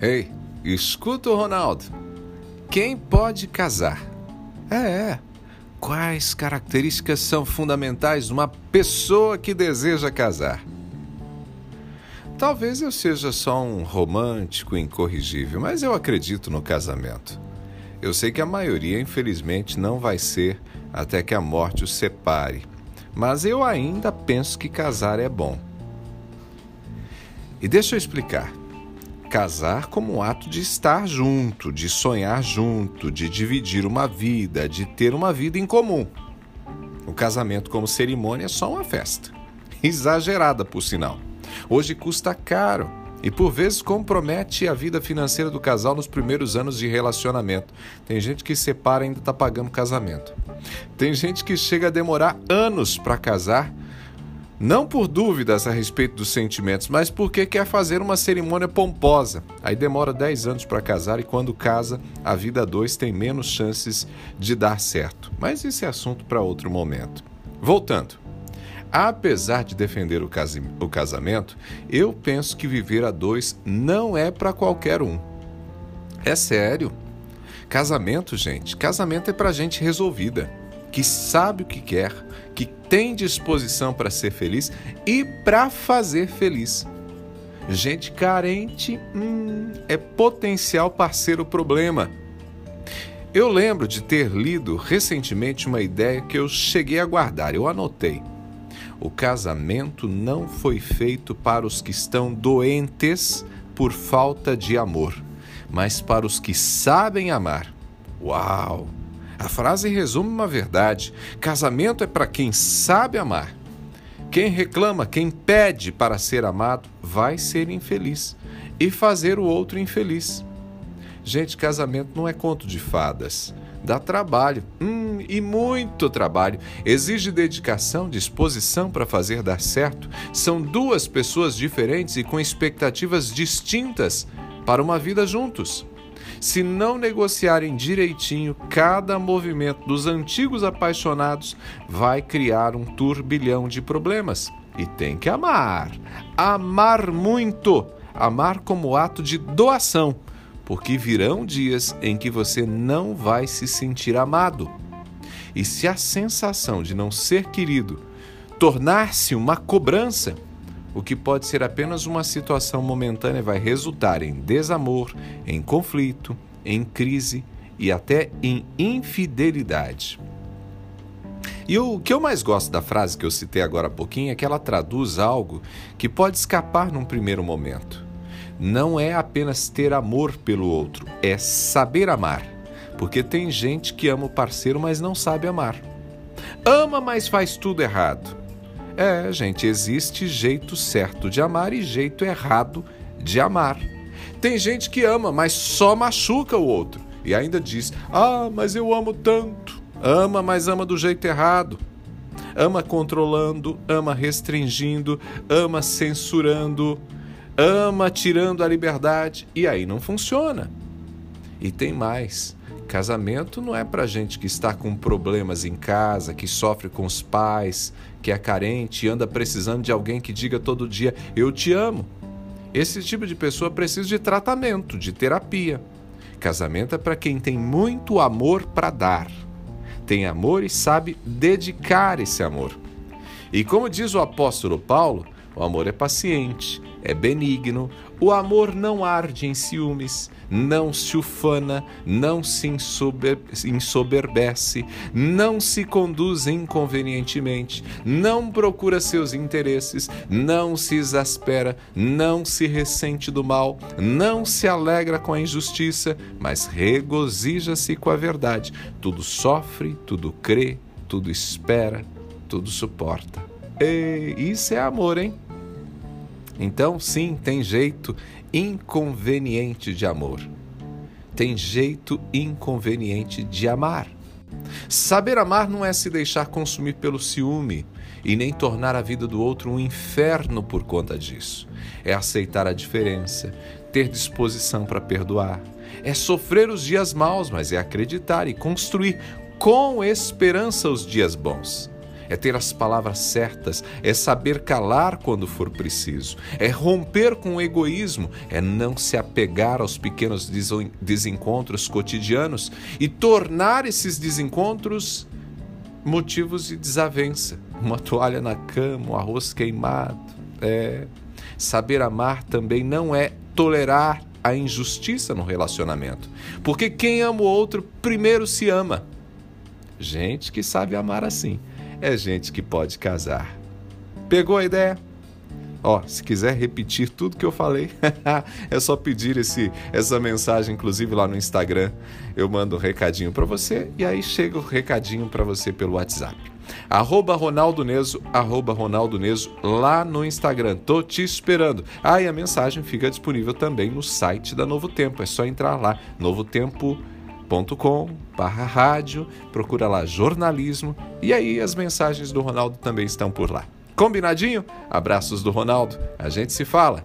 Ei, escuta o Ronaldo. Quem pode casar? É, é. Quais características são fundamentais numa pessoa que deseja casar? Talvez eu seja só um romântico incorrigível, mas eu acredito no casamento. Eu sei que a maioria, infelizmente, não vai ser até que a morte os separe, mas eu ainda penso que casar é bom. E deixa eu explicar. Casar como um ato de estar junto, de sonhar junto, de dividir uma vida, de ter uma vida em comum. O casamento como cerimônia é só uma festa. Exagerada, por sinal. Hoje custa caro e por vezes compromete a vida financeira do casal nos primeiros anos de relacionamento. Tem gente que separa e ainda está pagando casamento. Tem gente que chega a demorar anos para casar não por dúvidas a respeito dos sentimentos, mas porque quer fazer uma cerimônia pomposa. Aí demora 10 anos para casar e quando casa, a vida dois tem menos chances de dar certo. Mas isso é assunto para outro momento. Voltando. Apesar de defender o casamento, eu penso que viver a dois não é para qualquer um. É sério. Casamento, gente, casamento é para gente resolvida que sabe o que quer, que tem disposição para ser feliz e para fazer feliz. Gente carente hum, é potencial parceiro problema. Eu lembro de ter lido recentemente uma ideia que eu cheguei a guardar, eu anotei. O casamento não foi feito para os que estão doentes por falta de amor, mas para os que sabem amar. Uau! A frase resume uma verdade: casamento é para quem sabe amar. Quem reclama, quem pede para ser amado, vai ser infeliz e fazer o outro infeliz. Gente, casamento não é conto de fadas. Dá trabalho, hum, e muito trabalho. Exige dedicação, disposição para fazer dar certo. São duas pessoas diferentes e com expectativas distintas para uma vida juntos. Se não negociarem direitinho, cada movimento dos antigos apaixonados vai criar um turbilhão de problemas. E tem que amar. Amar muito. Amar como ato de doação, porque virão dias em que você não vai se sentir amado. E se a sensação de não ser querido tornar-se uma cobrança, o que pode ser apenas uma situação momentânea vai resultar em desamor, em conflito, em crise e até em infidelidade. E o que eu mais gosto da frase que eu citei agora há pouquinho é que ela traduz algo que pode escapar num primeiro momento. Não é apenas ter amor pelo outro, é saber amar. Porque tem gente que ama o parceiro, mas não sabe amar. Ama, mas faz tudo errado. É, gente, existe jeito certo de amar e jeito errado de amar. Tem gente que ama, mas só machuca o outro e ainda diz: Ah, mas eu amo tanto. Ama, mas ama do jeito errado. Ama controlando, ama restringindo, ama censurando, ama tirando a liberdade e aí não funciona. E tem mais. Casamento não é para gente que está com problemas em casa, que sofre com os pais, que é carente e anda precisando de alguém que diga todo dia: Eu te amo. Esse tipo de pessoa precisa de tratamento, de terapia. Casamento é para quem tem muito amor para dar. Tem amor e sabe dedicar esse amor. E como diz o apóstolo Paulo, o amor é paciente, é benigno, o amor não arde em ciúmes, não se ufana, não se ensoberbece, não se conduz inconvenientemente, não procura seus interesses, não se exaspera, não se ressente do mal, não se alegra com a injustiça, mas regozija-se com a verdade. Tudo sofre, tudo crê, tudo espera, tudo suporta. E isso é amor, hein? Então, sim, tem jeito inconveniente de amor. Tem jeito inconveniente de amar. Saber amar não é se deixar consumir pelo ciúme e nem tornar a vida do outro um inferno por conta disso. É aceitar a diferença, ter disposição para perdoar. É sofrer os dias maus, mas é acreditar e construir com esperança os dias bons é ter as palavras certas, é saber calar quando for preciso, é romper com o egoísmo, é não se apegar aos pequenos desencontros cotidianos e tornar esses desencontros motivos de desavença. Uma toalha na cama, um arroz queimado. É. Saber amar também não é tolerar a injustiça no relacionamento. Porque quem ama o outro primeiro se ama. Gente que sabe amar assim é gente que pode casar. Pegou a ideia? Ó, se quiser repetir tudo que eu falei, é só pedir esse, essa mensagem, inclusive lá no Instagram. Eu mando um recadinho para você e aí chega o recadinho para você pelo WhatsApp. Arroba Ronaldo Neso, arroba Ronaldo Neso, lá no Instagram. Tô te esperando. Ah, e a mensagem fica disponível também no site da Novo Tempo. É só entrar lá, novotempo.com barra rádio, procura lá jornalismo e aí as mensagens do Ronaldo também estão por lá. Combinadinho? Abraços do Ronaldo. A gente se fala.